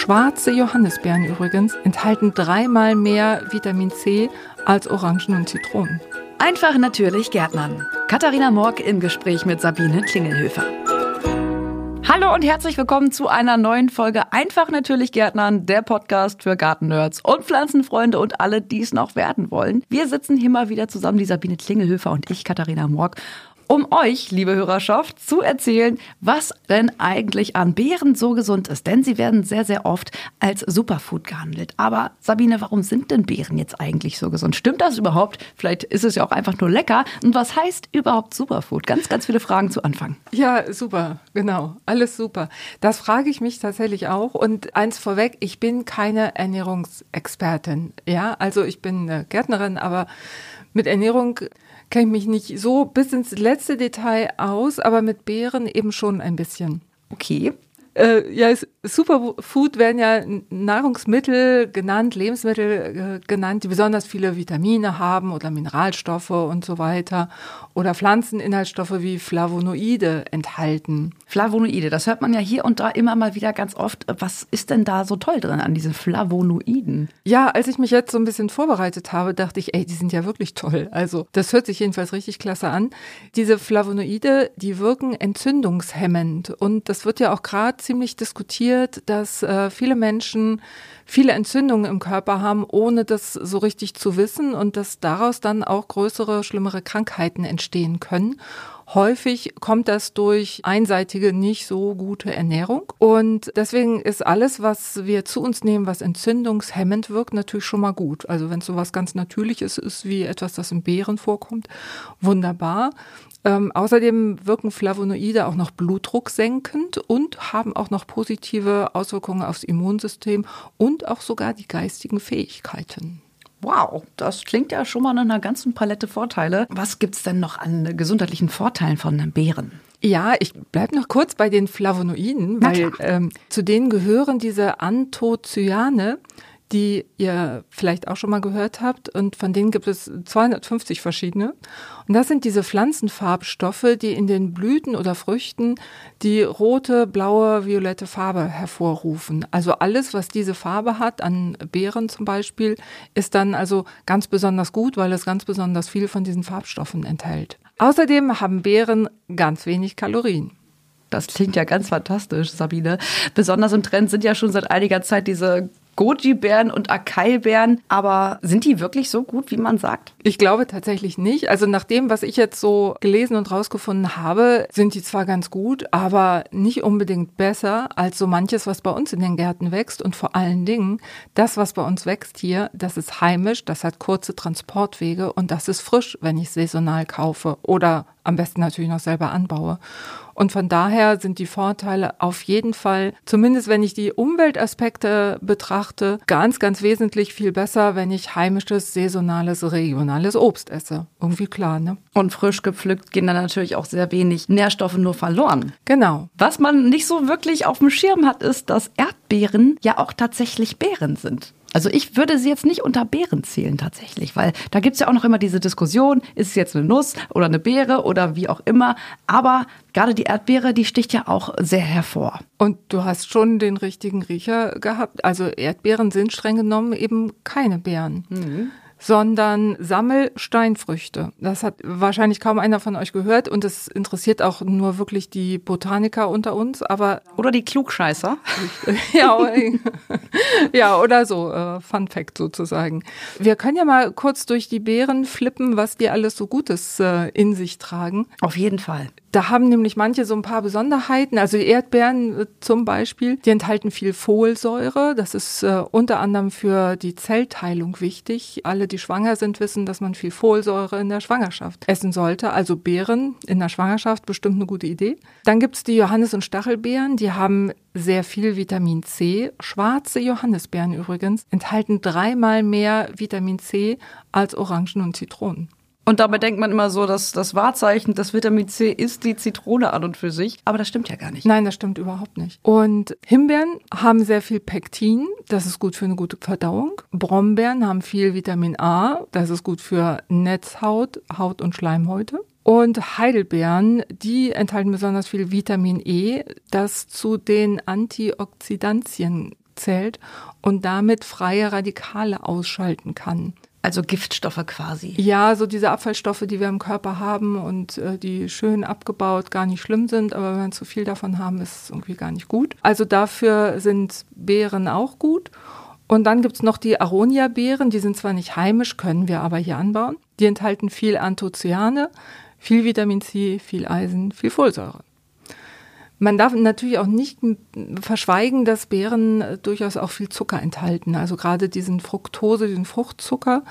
Schwarze Johannisbeeren übrigens enthalten dreimal mehr Vitamin C als Orangen und Zitronen. Einfach natürlich Gärtnern. Katharina Morg im Gespräch mit Sabine Klingelhöfer. Hallo und herzlich willkommen zu einer neuen Folge Einfach natürlich Gärtnern, der Podcast für Gartennerds und Pflanzenfreunde und alle, die es noch werden wollen. Wir sitzen hier mal wieder zusammen, die Sabine Klingelhöfer und ich, Katharina Morg um euch, liebe Hörerschaft, zu erzählen, was denn eigentlich an Beeren so gesund ist. Denn sie werden sehr, sehr oft als Superfood gehandelt. Aber Sabine, warum sind denn Beeren jetzt eigentlich so gesund? Stimmt das überhaupt? Vielleicht ist es ja auch einfach nur lecker. Und was heißt überhaupt Superfood? Ganz, ganz viele Fragen zu Anfang. Ja, super, genau. Alles super. Das frage ich mich tatsächlich auch. Und eins vorweg, ich bin keine Ernährungsexpertin. Ja, also ich bin eine Gärtnerin, aber mit Ernährung kenne ich mich nicht so bis ins letzte Detail aus, aber mit Beeren eben schon ein bisschen. Okay. Äh, ja, Superfood werden ja Nahrungsmittel genannt, Lebensmittel äh, genannt, die besonders viele Vitamine haben oder Mineralstoffe und so weiter oder Pflanzeninhaltsstoffe wie Flavonoide enthalten. Flavonoide, das hört man ja hier und da immer mal wieder ganz oft. Was ist denn da so toll drin an diesen Flavonoiden? Ja, als ich mich jetzt so ein bisschen vorbereitet habe, dachte ich, ey, die sind ja wirklich toll. Also, das hört sich jedenfalls richtig klasse an. Diese Flavonoide, die wirken entzündungshemmend und das wird ja auch gerade ziemlich diskutiert, dass äh, viele Menschen viele Entzündungen im Körper haben, ohne das so richtig zu wissen und dass daraus dann auch größere, schlimmere Krankheiten entstehen können. Häufig kommt das durch einseitige, nicht so gute Ernährung. Und deswegen ist alles, was wir zu uns nehmen, was entzündungshemmend wirkt, natürlich schon mal gut. Also wenn es so was ganz Natürliches ist, wie etwas, das in Beeren vorkommt, wunderbar. Ähm, außerdem wirken Flavonoide auch noch Blutdruck senkend und haben auch noch positive Auswirkungen aufs Immunsystem und auch sogar die geistigen Fähigkeiten. Wow, das klingt ja schon mal nach einer ganzen Palette Vorteile. Was gibt es denn noch an gesundheitlichen Vorteilen von Beeren? Ja, ich bleibe noch kurz bei den Flavonoiden, weil ähm, zu denen gehören diese Anthocyane die ihr vielleicht auch schon mal gehört habt. Und von denen gibt es 250 verschiedene. Und das sind diese Pflanzenfarbstoffe, die in den Blüten oder Früchten die rote, blaue, violette Farbe hervorrufen. Also alles, was diese Farbe hat, an Beeren zum Beispiel, ist dann also ganz besonders gut, weil es ganz besonders viel von diesen Farbstoffen enthält. Außerdem haben Beeren ganz wenig Kalorien. Das klingt ja ganz fantastisch, Sabine. Besonders im Trend sind ja schon seit einiger Zeit diese Goji-Bären und Acai-Bären. Aber sind die wirklich so gut, wie man sagt? Ich glaube tatsächlich nicht. Also nach dem, was ich jetzt so gelesen und rausgefunden habe, sind die zwar ganz gut, aber nicht unbedingt besser als so manches, was bei uns in den Gärten wächst. Und vor allen Dingen, das, was bei uns wächst hier, das ist heimisch, das hat kurze Transportwege und das ist frisch, wenn ich saisonal kaufe oder am besten natürlich noch selber anbaue. Und von daher sind die Vorteile auf jeden Fall, zumindest wenn ich die Umweltaspekte betrachte, ganz, ganz wesentlich viel besser, wenn ich heimisches, saisonales, regionales Obst esse. Irgendwie klar, ne? Und frisch gepflückt gehen dann natürlich auch sehr wenig Nährstoffe nur verloren. Genau. Was man nicht so wirklich auf dem Schirm hat, ist, dass Erdbeeren ja auch tatsächlich Beeren sind. Also ich würde sie jetzt nicht unter Beeren zählen tatsächlich, weil da gibt es ja auch noch immer diese Diskussion, ist es jetzt eine Nuss oder eine Beere oder wie auch immer. Aber gerade die Erdbeere, die sticht ja auch sehr hervor. Und du hast schon den richtigen Riecher gehabt. Also Erdbeeren sind streng genommen eben keine Beeren. Mhm sondern Sammelsteinfrüchte. Das hat wahrscheinlich kaum einer von euch gehört und es interessiert auch nur wirklich die Botaniker unter uns, aber oder die Klugscheißer. ja, ja, oder so äh, Fun Fact sozusagen. Wir können ja mal kurz durch die Beeren flippen, was die alles so Gutes äh, in sich tragen. Auf jeden Fall. Da haben nämlich manche so ein paar Besonderheiten. Also die Erdbeeren äh, zum Beispiel, die enthalten viel Folsäure. Das ist äh, unter anderem für die Zellteilung wichtig. Alle, die schwanger sind, wissen, dass man viel Folsäure in der Schwangerschaft essen sollte. Also Beeren in der Schwangerschaft bestimmt eine gute Idee. Dann gibt's die Johannis- und Stachelbeeren. Die haben sehr viel Vitamin C. Schwarze Johannisbeeren übrigens enthalten dreimal mehr Vitamin C als Orangen und Zitronen. Und dabei denkt man immer so, dass das Wahrzeichen des Vitamin C ist die Zitrone an und für sich. Aber das stimmt ja gar nicht. Nein, das stimmt überhaupt nicht. Und Himbeeren haben sehr viel Pektin. Das ist gut für eine gute Verdauung. Brombeeren haben viel Vitamin A. Das ist gut für Netzhaut, Haut und Schleimhäute. Und Heidelbeeren, die enthalten besonders viel Vitamin E, das zu den Antioxidantien zählt und damit freie Radikale ausschalten kann. Also Giftstoffe quasi. Ja, so diese Abfallstoffe, die wir im Körper haben und äh, die schön abgebaut gar nicht schlimm sind, aber wenn wir zu viel davon haben, ist es irgendwie gar nicht gut. Also dafür sind Beeren auch gut. Und dann gibt's noch die Aronia-Beeren, die sind zwar nicht heimisch, können wir aber hier anbauen. Die enthalten viel Anthocyane, viel Vitamin C, viel Eisen, viel Folsäure. Man darf natürlich auch nicht verschweigen, dass Beeren äh, durchaus auch viel Zucker enthalten. Also gerade diesen Fructose, den Fruchtzucker,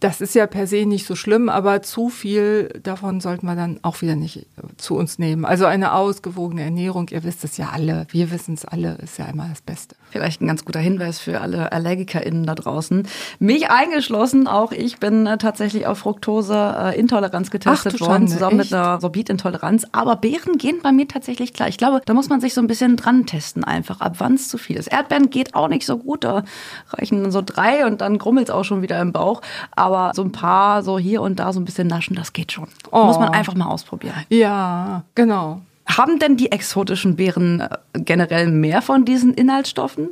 das ist ja per se nicht so schlimm, aber zu viel davon sollten wir dann auch wieder nicht äh, zu uns nehmen. Also eine ausgewogene Ernährung, ihr wisst es ja alle, wir wissen es alle, ist ja immer das Beste. Vielleicht ein ganz guter Hinweis für alle AllergikerInnen da draußen. Mich eingeschlossen, auch ich bin äh, tatsächlich auf Fructose-Intoleranz getestet Ach, worden, zusammen echt? mit einer Sorbitintoleranz. Aber Beeren gehen bei mir tatsächlich klar. Ich glaube, da muss man sich so ein bisschen dran testen einfach, ab wann es zu viel ist. Erdbeeren geht auch nicht so gut, da reichen dann so drei und dann grummelt es auch schon wieder im Bauch. Aber so ein paar so hier und da so ein bisschen naschen, das geht schon. Oh. Muss man einfach mal ausprobieren. Ja, genau. Haben denn die exotischen Beeren äh, generell mehr von diesen Inhaltsstoffen?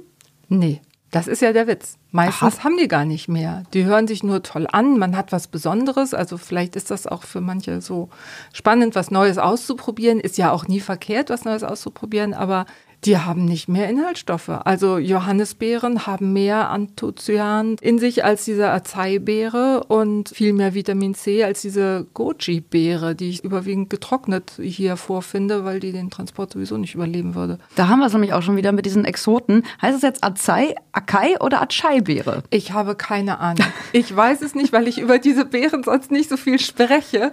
Nee. Das ist ja der Witz. Meistens Aha. haben die gar nicht mehr. Die hören sich nur toll an, man hat was Besonderes. Also vielleicht ist das auch für manche so spannend, was Neues auszuprobieren. Ist ja auch nie verkehrt, was Neues auszuprobieren, aber die haben nicht mehr Inhaltsstoffe. Also Johannisbeeren haben mehr Anthocyan in sich als diese Acai-Beere und viel mehr Vitamin C als diese Goji-Beere, die ich überwiegend getrocknet hier vorfinde, weil die den Transport sowieso nicht überleben würde. Da haben wir es nämlich auch schon wieder mit diesen Exoten. Heißt es jetzt Acai, Acai oder Acai-Beere? Ich habe keine Ahnung. Ich weiß es nicht, weil ich über diese Beeren sonst nicht so viel spreche.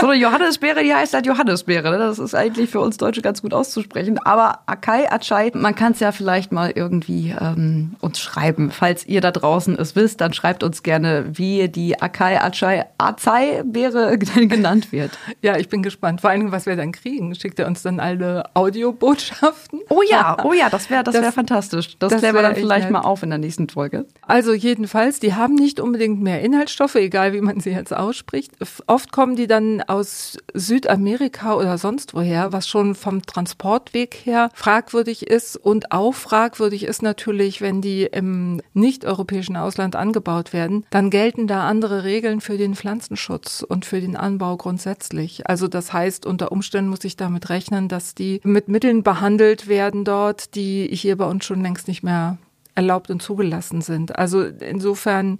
So eine Johannisbeere, die heißt halt Johannisbeere. Ne? Das ist eigentlich für uns Deutsche ganz gut auszusprechen. Aber Akai, Achai, man kann es ja vielleicht mal irgendwie ähm, uns schreiben. Falls ihr da draußen es wisst, dann schreibt uns gerne, wie die Akai, Achai, Acai-Beere genannt wird. Ja, ich bin gespannt. Vor allem, was wir dann kriegen. Schickt er uns dann alle Audiobotschaften? Oh ja, oh ja, das wäre das, das wär fantastisch. Das, das klären wir dann vielleicht mal auf in der nächsten Folge. Also jedenfalls, die haben nicht unbedingt mehr Inhaltsstoffe, egal wie man sie jetzt ausspricht. Oft kommen die dann aus Südamerika oder sonst woher, was schon vom Transportweg her fragwürdig ist. Und auch fragwürdig ist natürlich, wenn die im nicht-europäischen Ausland angebaut werden, dann gelten da andere Regeln für den Pflanzenschutz und für den Anbau grundsätzlich. Also das heißt, unter Umständen muss ich damit rechnen, dass die mit Mitteln behandelt werden dort, die hier bei uns schon längst nicht mehr erlaubt und zugelassen sind. Also insofern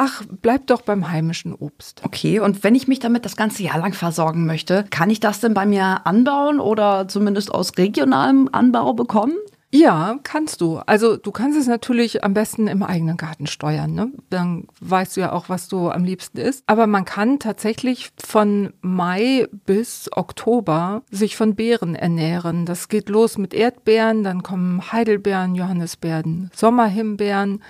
ach, bleib doch beim heimischen Obst. Okay, und wenn ich mich damit das ganze Jahr lang versorgen möchte, kann ich das denn bei mir anbauen oder zumindest aus regionalem Anbau bekommen? Ja, kannst du. Also du kannst es natürlich am besten im eigenen Garten steuern. Ne? Dann weißt du ja auch, was du am liebsten isst. Aber man kann tatsächlich von Mai bis Oktober sich von Beeren ernähren. Das geht los mit Erdbeeren, dann kommen Heidelbeeren, Johannisbeeren, Sommerhimbeeren.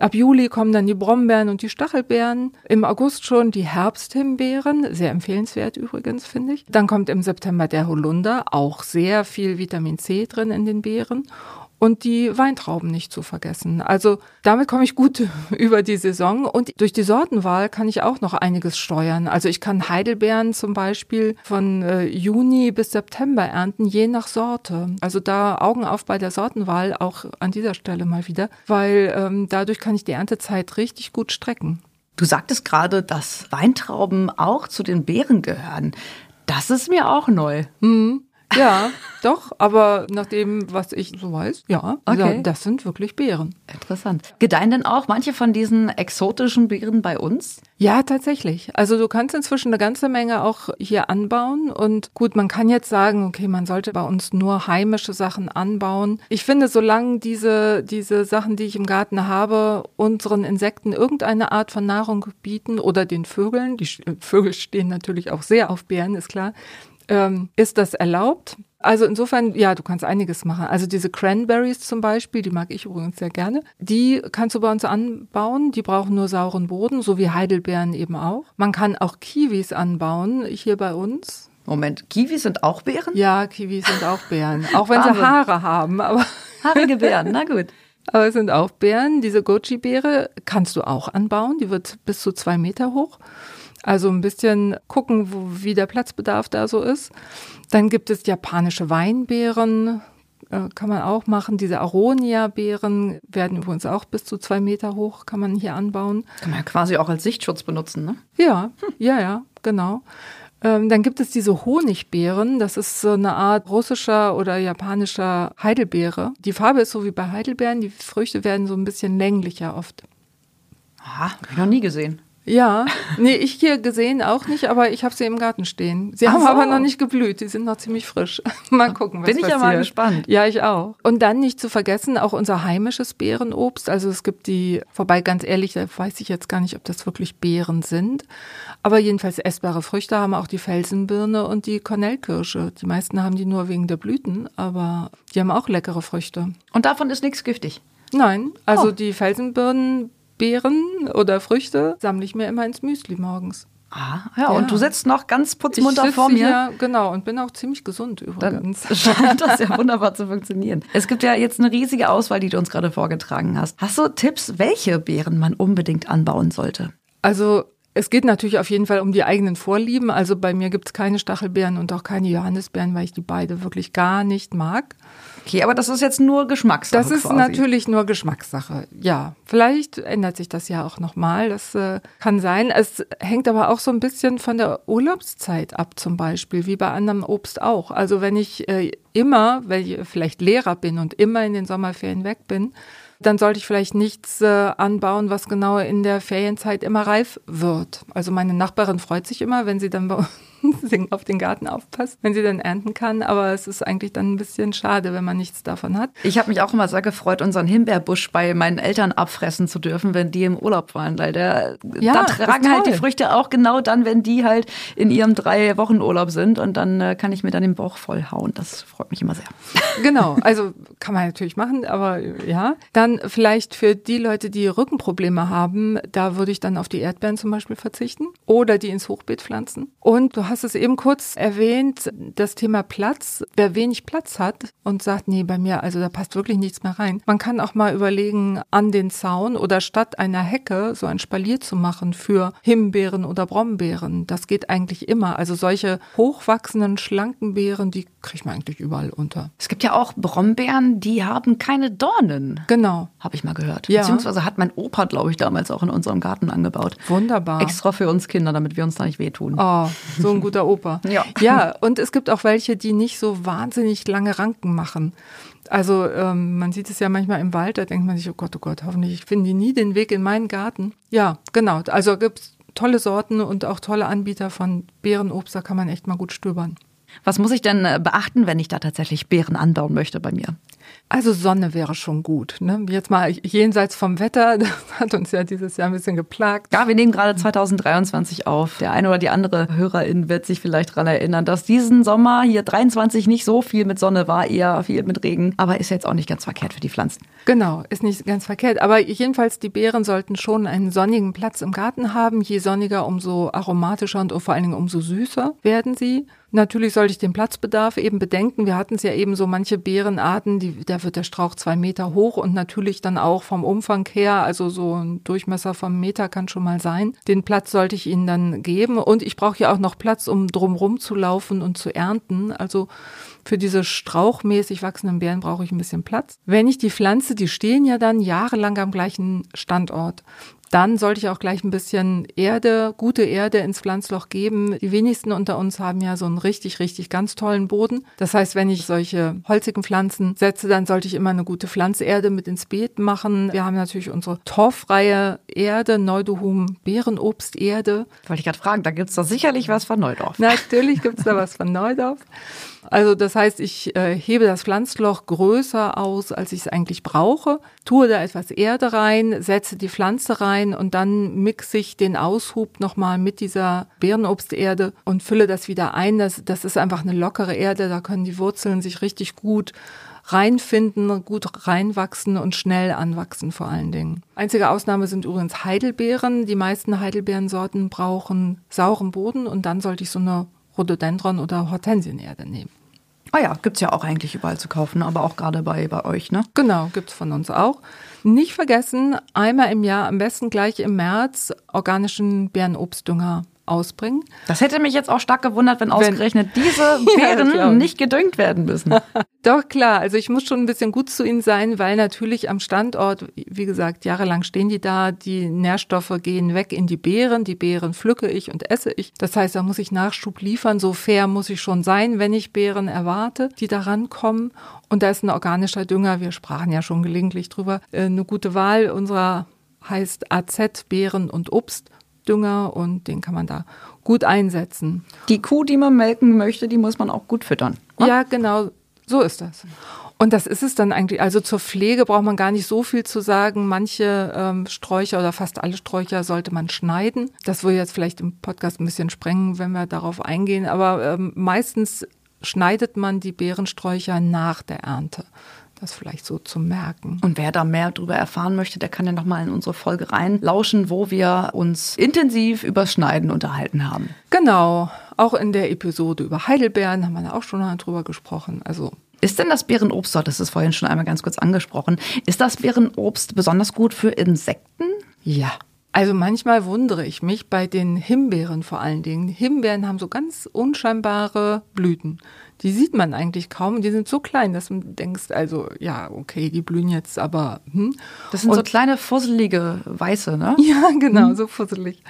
Ab Juli kommen dann die Brombeeren und die Stachelbeeren. Im August schon die Herbsthimbeeren, sehr empfehlenswert übrigens, finde ich. Dann kommt im September der Holunder, auch sehr viel Vitamin C drin in den Beeren und die Weintrauben nicht zu vergessen. Also damit komme ich gut über die Saison und durch die Sortenwahl kann ich auch noch einiges steuern. Also ich kann Heidelbeeren zum Beispiel von äh, Juni bis September ernten, je nach Sorte. Also da Augen auf bei der Sortenwahl auch an dieser Stelle mal wieder, weil ähm, dadurch kann ich die Erntezeit richtig gut strecken. Du sagtest gerade, dass Weintrauben auch zu den Beeren gehören. Das ist mir auch neu. Mhm. Ja, doch, aber nach dem, was ich so weiß, ja, okay. das sind wirklich Beeren. Interessant. Gedeihen denn auch manche von diesen exotischen Beeren bei uns? Ja, tatsächlich. Also du kannst inzwischen eine ganze Menge auch hier anbauen und gut, man kann jetzt sagen, okay, man sollte bei uns nur heimische Sachen anbauen. Ich finde, solange diese, diese Sachen, die ich im Garten habe, unseren Insekten irgendeine Art von Nahrung bieten oder den Vögeln, die Vögel stehen natürlich auch sehr auf Beeren, ist klar, ähm, ist das erlaubt. Also insofern, ja, du kannst einiges machen. Also diese Cranberries zum Beispiel, die mag ich übrigens sehr gerne. Die kannst du bei uns anbauen. Die brauchen nur sauren Boden, so wie Heidelbeeren eben auch. Man kann auch Kiwis anbauen hier bei uns. Moment, Kiwis sind auch Beeren? Ja, Kiwis sind auch Beeren. Auch wenn sie Haare haben, aber. Haarige Beeren, na gut. Aber es sind auch Beeren. Diese Goji-Beere kannst du auch anbauen. Die wird bis zu zwei Meter hoch. Also ein bisschen gucken, wo, wie der Platzbedarf da so ist. Dann gibt es japanische Weinbeeren, äh, kann man auch machen. Diese Aronia-Beeren werden übrigens auch bis zu zwei Meter hoch, kann man hier anbauen. Kann man ja quasi auch als Sichtschutz benutzen, ne? Ja, hm. ja, ja, genau. Ähm, dann gibt es diese Honigbeeren. Das ist so eine Art russischer oder japanischer Heidelbeere. Die Farbe ist so wie bei Heidelbeeren. Die Früchte werden so ein bisschen länglicher oft. Aha, habe ich noch nie gesehen. Ja, nee, ich hier gesehen auch nicht, aber ich habe sie im Garten stehen. Sie Ach haben so. aber noch nicht geblüht, die sind noch ziemlich frisch. mal gucken, was Bin ich passiert. ja mal gespannt. Ja, ich auch. Und dann nicht zu vergessen, auch unser heimisches Beerenobst. Also es gibt die, vorbei ganz ehrlich, da weiß ich jetzt gar nicht, ob das wirklich Beeren sind. Aber jedenfalls essbare Früchte haben auch die Felsenbirne und die Kornellkirsche. Die meisten haben die nur wegen der Blüten, aber die haben auch leckere Früchte. Und davon ist nichts giftig? Nein, also oh. die Felsenbirnen Beeren oder Früchte sammle ich mir immer ins Müsli morgens. Ah, ja, ja, und du sitzt noch ganz putzmunter vor mir. Ja, genau, und bin auch ziemlich gesund übrigens. Dann scheint das ja wunderbar zu funktionieren. Es gibt ja jetzt eine riesige Auswahl, die du uns gerade vorgetragen hast. Hast du Tipps, welche Beeren man unbedingt anbauen sollte? Also es geht natürlich auf jeden Fall um die eigenen Vorlieben. Also bei mir gibt es keine Stachelbeeren und auch keine Johannisbeeren, weil ich die beide wirklich gar nicht mag. Okay, aber das ist jetzt nur Geschmackssache. Das ist quasi. natürlich nur Geschmackssache. Ja, vielleicht ändert sich das ja auch nochmal. Das äh, kann sein. Es hängt aber auch so ein bisschen von der Urlaubszeit ab, zum Beispiel, wie bei anderem Obst auch. Also wenn ich äh, immer, weil ich vielleicht Lehrer bin und immer in den Sommerferien weg bin, dann sollte ich vielleicht nichts äh, anbauen, was genau in der Ferienzeit immer reif wird. Also meine Nachbarin freut sich immer, wenn sie dann bei auf den Garten aufpasst, wenn sie dann ernten kann. Aber es ist eigentlich dann ein bisschen schade, wenn man nichts davon hat. Ich habe mich auch immer sehr gefreut, unseren Himbeerbusch bei meinen Eltern abfressen zu dürfen, wenn die im Urlaub waren. Weil der, ja, da tragen halt die Früchte auch genau dann, wenn die halt in ihrem drei Wochen Urlaub sind. Und dann äh, kann ich mir dann den Bauch voll hauen. Das freut mich immer sehr. Genau, also kann man natürlich machen, aber ja. Dann vielleicht für die Leute, die Rückenprobleme haben, da würde ich dann auf die Erdbeeren zum Beispiel verzichten oder die ins Hochbeet pflanzen. Und du hast es eben kurz erwähnt, das Thema Platz. Wer wenig Platz hat und sagt, nee, bei mir, also da passt wirklich nichts mehr rein. Man kann auch mal überlegen, an den Zaun oder statt einer Hecke so ein Spalier zu machen für Himbeeren oder Brombeeren. Das geht eigentlich immer. Also solche hochwachsenden, schlanken Beeren, die kriegt man eigentlich überall unter. Es gibt ja auch Brombeeren, die haben keine Dornen. Genau. Habe ich mal gehört. Ja. Beziehungsweise hat mein Opa, glaube ich, damals auch in unserem Garten angebaut. Wunderbar. Extra für uns Kinder, damit wir uns da nicht wehtun. Oh, so ein guter Opa. Ja. ja, und es gibt auch welche, die nicht so wahnsinnig lange Ranken machen. Also ähm, man sieht es ja manchmal im Wald, da denkt man sich, oh Gott, oh Gott, hoffentlich finden die nie den Weg in meinen Garten. Ja, genau. Also gibt es tolle Sorten und auch tolle Anbieter von Beerenobst, da kann man echt mal gut stöbern. Was muss ich denn äh, beachten, wenn ich da tatsächlich Beeren anbauen möchte bei mir? Also Sonne wäre schon gut. Ne? Jetzt mal jenseits vom Wetter, das hat uns ja dieses Jahr ein bisschen geplagt. Ja, wir nehmen gerade 2023 auf. Der eine oder die andere Hörerin wird sich vielleicht daran erinnern, dass diesen Sommer hier 23 nicht so viel mit Sonne war, eher viel mit Regen. Aber ist jetzt auch nicht ganz verkehrt für die Pflanzen. Genau, ist nicht ganz verkehrt. Aber jedenfalls, die Beeren sollten schon einen sonnigen Platz im Garten haben. Je sonniger, umso aromatischer und vor allen Dingen umso süßer werden sie. Natürlich sollte ich den Platzbedarf eben bedenken. Wir hatten es ja eben so manche Beerenarten, die, da wird der Strauch zwei Meter hoch und natürlich dann auch vom Umfang her, also so ein Durchmesser vom Meter kann schon mal sein. Den Platz sollte ich ihnen dann geben und ich brauche ja auch noch Platz, um drumrum zu laufen und zu ernten. Also für diese strauchmäßig wachsenden Beeren brauche ich ein bisschen Platz. Wenn ich die Pflanze, die stehen ja dann jahrelang am gleichen Standort. Dann sollte ich auch gleich ein bisschen Erde, gute Erde ins Pflanzloch geben. Die wenigsten unter uns haben ja so einen richtig, richtig ganz tollen Boden. Das heißt, wenn ich solche holzigen Pflanzen setze, dann sollte ich immer eine gute Pflanzerde mit ins Beet machen. Wir haben natürlich unsere torffreie Erde, Neudohum Beerenobsterde. Wollte ich gerade fragen, da gibt's doch sicherlich was von Neudorf. Natürlich gibt's da was von Neudorf. Also das heißt, ich äh, hebe das Pflanzloch größer aus, als ich es eigentlich brauche, tue da etwas Erde rein, setze die Pflanze rein und dann mixe ich den Aushub nochmal mit dieser Beerenobsterde und fülle das wieder ein. Das, das ist einfach eine lockere Erde, da können die Wurzeln sich richtig gut reinfinden, gut reinwachsen und schnell anwachsen vor allen Dingen. Einzige Ausnahme sind übrigens Heidelbeeren. Die meisten Heidelbeerensorten brauchen sauren Boden und dann sollte ich so eine Rhododendron oder Hortensienerde nehmen. Ah ja, gibt es ja auch eigentlich überall zu kaufen, aber auch gerade bei, bei euch, ne? Genau, gibt es von uns auch. Nicht vergessen, einmal im Jahr, am besten gleich im März, organischen Bärenobstdünger ausbringen. Das hätte mich jetzt auch stark gewundert, wenn ausgerechnet wenn, diese Beeren ja, nicht gedüngt werden müssen. Doch, klar. Also ich muss schon ein bisschen gut zu ihnen sein, weil natürlich am Standort, wie gesagt, jahrelang stehen die da, die Nährstoffe gehen weg in die Beeren, die Beeren pflücke ich und esse ich. Das heißt, da muss ich Nachschub liefern. So fair muss ich schon sein, wenn ich Beeren erwarte, die da rankommen. Und da ist ein organischer Dünger, wir sprachen ja schon gelegentlich drüber, äh, eine gute Wahl unserer heißt AZ Beeren und Obstdünger und den kann man da gut einsetzen. Die Kuh, die man melken möchte, die muss man auch gut füttern. Oder? Ja, genau, so ist das. Und das ist es dann eigentlich. Also zur Pflege braucht man gar nicht so viel zu sagen. Manche ähm, Sträucher oder fast alle Sträucher sollte man schneiden. Das würde jetzt vielleicht im Podcast ein bisschen sprengen, wenn wir darauf eingehen. Aber ähm, meistens schneidet man die Beerensträucher nach der Ernte. Das vielleicht so zu merken. Und wer da mehr darüber erfahren möchte, der kann ja nochmal in unsere Folge reinlauschen, wo wir uns intensiv über Schneiden unterhalten haben. Genau. Auch in der Episode über Heidelbeeren haben wir auch schon mal drüber gesprochen. Also ist denn das Beerenobst, das ist vorhin schon einmal ganz kurz angesprochen, ist das Beerenobst besonders gut für Insekten? Ja, also manchmal wundere ich mich bei den Himbeeren vor allen Dingen. Himbeeren haben so ganz unscheinbare Blüten. Die sieht man eigentlich kaum. Die sind so klein, dass man denkst, also ja, okay, die blühen jetzt, aber hm. Das sind und, so kleine fusselige Weiße, ne? Ja, genau, hm. so fusselig.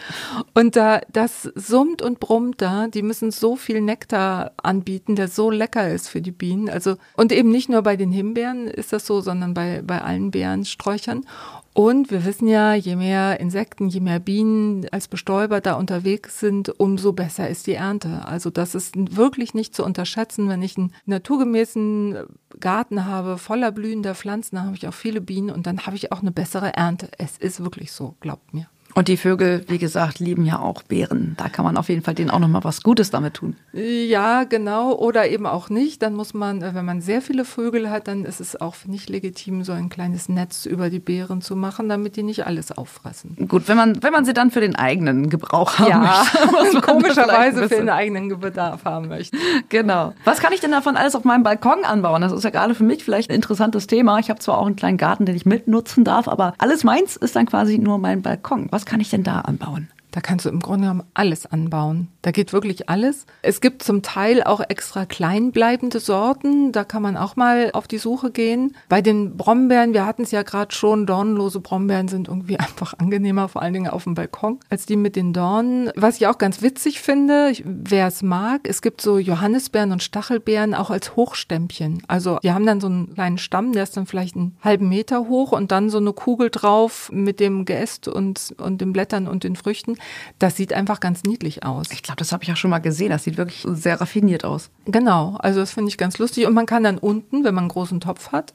Und da das summt und brummt da. Die müssen so viel Nektar anbieten, der so lecker ist für die Bienen. Also und eben nicht nur bei den Himbeeren ist das so, sondern bei bei allen Beerensträuchern. Und wir wissen ja, je mehr Insekten, je mehr Bienen als Bestäuber da unterwegs sind, umso besser ist die Ernte. Also das ist wirklich nicht zu unterschätzen. Wenn ich einen naturgemäßen Garten habe, voller blühender Pflanzen, dann habe ich auch viele Bienen und dann habe ich auch eine bessere Ernte. Es ist wirklich so, glaubt mir. Und die Vögel, wie gesagt, lieben ja auch Beeren. Da kann man auf jeden Fall denen auch nochmal was Gutes damit tun. Ja, genau. Oder eben auch nicht. Dann muss man, äh, wenn man sehr viele Vögel hat, dann ist es auch nicht legitim, so ein kleines Netz über die Beeren zu machen, damit die nicht alles auffressen. Gut, wenn man, wenn man sie dann für den eigenen Gebrauch haben ja, möchte. komischerweise für den eigenen Bedarf haben möchte. Genau. Was kann ich denn davon alles auf meinem Balkon anbauen? Das ist ja gerade für mich vielleicht ein interessantes Thema. Ich habe zwar auch einen kleinen Garten, den ich mitnutzen darf, aber alles meins ist dann quasi nur mein Balkon. Was was kann ich denn da anbauen? Da kannst du im Grunde genommen alles anbauen. Da geht wirklich alles. Es gibt zum Teil auch extra kleinbleibende Sorten. Da kann man auch mal auf die Suche gehen. Bei den Brombeeren, wir hatten es ja gerade schon, dornlose Brombeeren sind irgendwie einfach angenehmer, vor allen Dingen auf dem Balkon, als die mit den Dornen. Was ich auch ganz witzig finde, wer es mag, es gibt so Johannisbeeren und Stachelbeeren auch als Hochstämmchen. Also die haben dann so einen kleinen Stamm, der ist dann vielleicht einen halben Meter hoch und dann so eine Kugel drauf mit dem Geäst und, und den Blättern und den Früchten. Das sieht einfach ganz niedlich aus. Ich glaube, das habe ich auch schon mal gesehen. Das sieht wirklich sehr raffiniert aus. Genau, also das finde ich ganz lustig. Und man kann dann unten, wenn man einen großen Topf hat,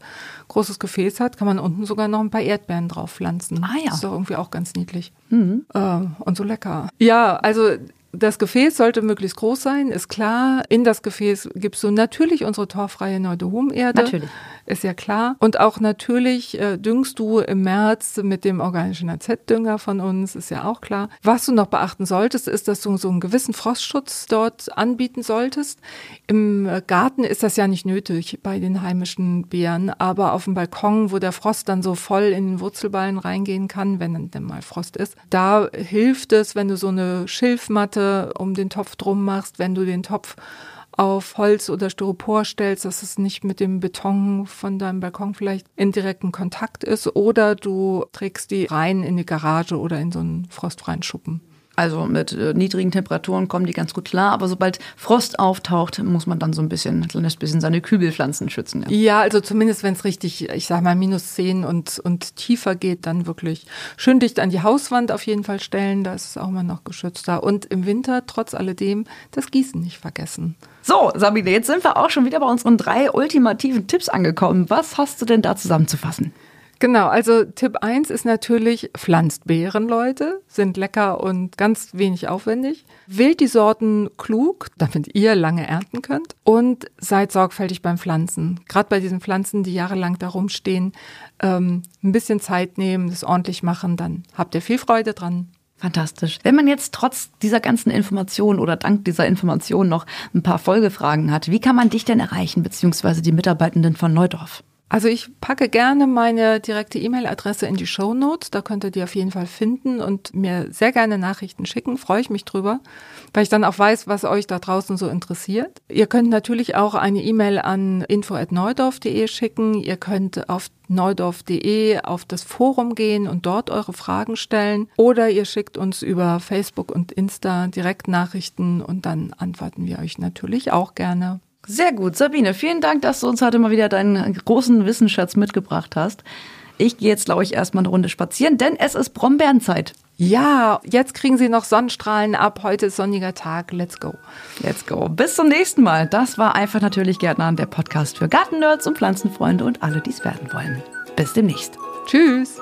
großes Gefäß hat, kann man unten sogar noch ein paar Erdbeeren drauf pflanzen. Ah ja. Das ist doch irgendwie auch ganz niedlich. Mhm. Äh, und so lecker. Ja, also das Gefäß sollte möglichst groß sein, ist klar. In das Gefäß gibst du natürlich unsere torfreie Neudehum-Erde. Natürlich ist ja klar. Und auch natürlich äh, düngst du im März mit dem organischen AZ-Dünger von uns, ist ja auch klar. Was du noch beachten solltest, ist, dass du so einen gewissen Frostschutz dort anbieten solltest. Im äh, Garten ist das ja nicht nötig bei den heimischen Beeren, aber auf dem Balkon, wo der Frost dann so voll in den Wurzelballen reingehen kann, wenn denn mal Frost ist, da hilft es, wenn du so eine Schilfmatte um den Topf drum machst, wenn du den Topf auf Holz oder Styropor stellst, dass es nicht mit dem Beton von deinem Balkon vielleicht in direkten Kontakt ist oder du trägst die rein in die Garage oder in so einen frostfreien Schuppen. Also mit äh, niedrigen Temperaturen kommen die ganz gut klar, aber sobald Frost auftaucht, muss man dann so ein bisschen, ein kleines bisschen seine Kübelpflanzen schützen. Ja, ja also zumindest wenn es richtig, ich sag mal, minus zehn und, und tiefer geht, dann wirklich schön dicht an die Hauswand auf jeden Fall stellen, da ist es auch mal noch geschützter. Und im Winter, trotz alledem, das Gießen nicht vergessen. So, Sabine, jetzt sind wir auch schon wieder bei unseren drei ultimativen Tipps angekommen. Was hast du denn da zusammenzufassen? Genau, also Tipp 1 ist natürlich, pflanzt Beeren, Leute, sind lecker und ganz wenig aufwendig. Wählt die Sorten klug, damit ihr lange ernten könnt und seid sorgfältig beim Pflanzen. Gerade bei diesen Pflanzen, die jahrelang da rumstehen, ähm, ein bisschen Zeit nehmen, das ordentlich machen, dann habt ihr viel Freude dran. Fantastisch. Wenn man jetzt trotz dieser ganzen Informationen oder dank dieser Informationen noch ein paar Folgefragen hat, wie kann man dich denn erreichen, beziehungsweise die Mitarbeitenden von Neudorf? Also ich packe gerne meine direkte E-Mail-Adresse in die Show Notes. Da könnt ihr die auf jeden Fall finden und mir sehr gerne Nachrichten schicken. Freue ich mich drüber, weil ich dann auch weiß, was euch da draußen so interessiert. Ihr könnt natürlich auch eine E-Mail an info@neudorf.de schicken. Ihr könnt auf neudorf.de auf das Forum gehen und dort eure Fragen stellen. Oder ihr schickt uns über Facebook und Insta Direktnachrichten und dann antworten wir euch natürlich auch gerne. Sehr gut. Sabine, vielen Dank, dass du uns heute mal wieder deinen großen Wissensschatz mitgebracht hast. Ich gehe jetzt, glaube ich, erstmal eine Runde spazieren, denn es ist Brombeerenzeit. Ja, jetzt kriegen Sie noch Sonnenstrahlen ab. Heute ist sonniger Tag. Let's go. Let's go. Bis zum nächsten Mal. Das war einfach natürlich Gärtnern, der Podcast für Gartennerds und Pflanzenfreunde und alle, die es werden wollen. Bis demnächst. Tschüss.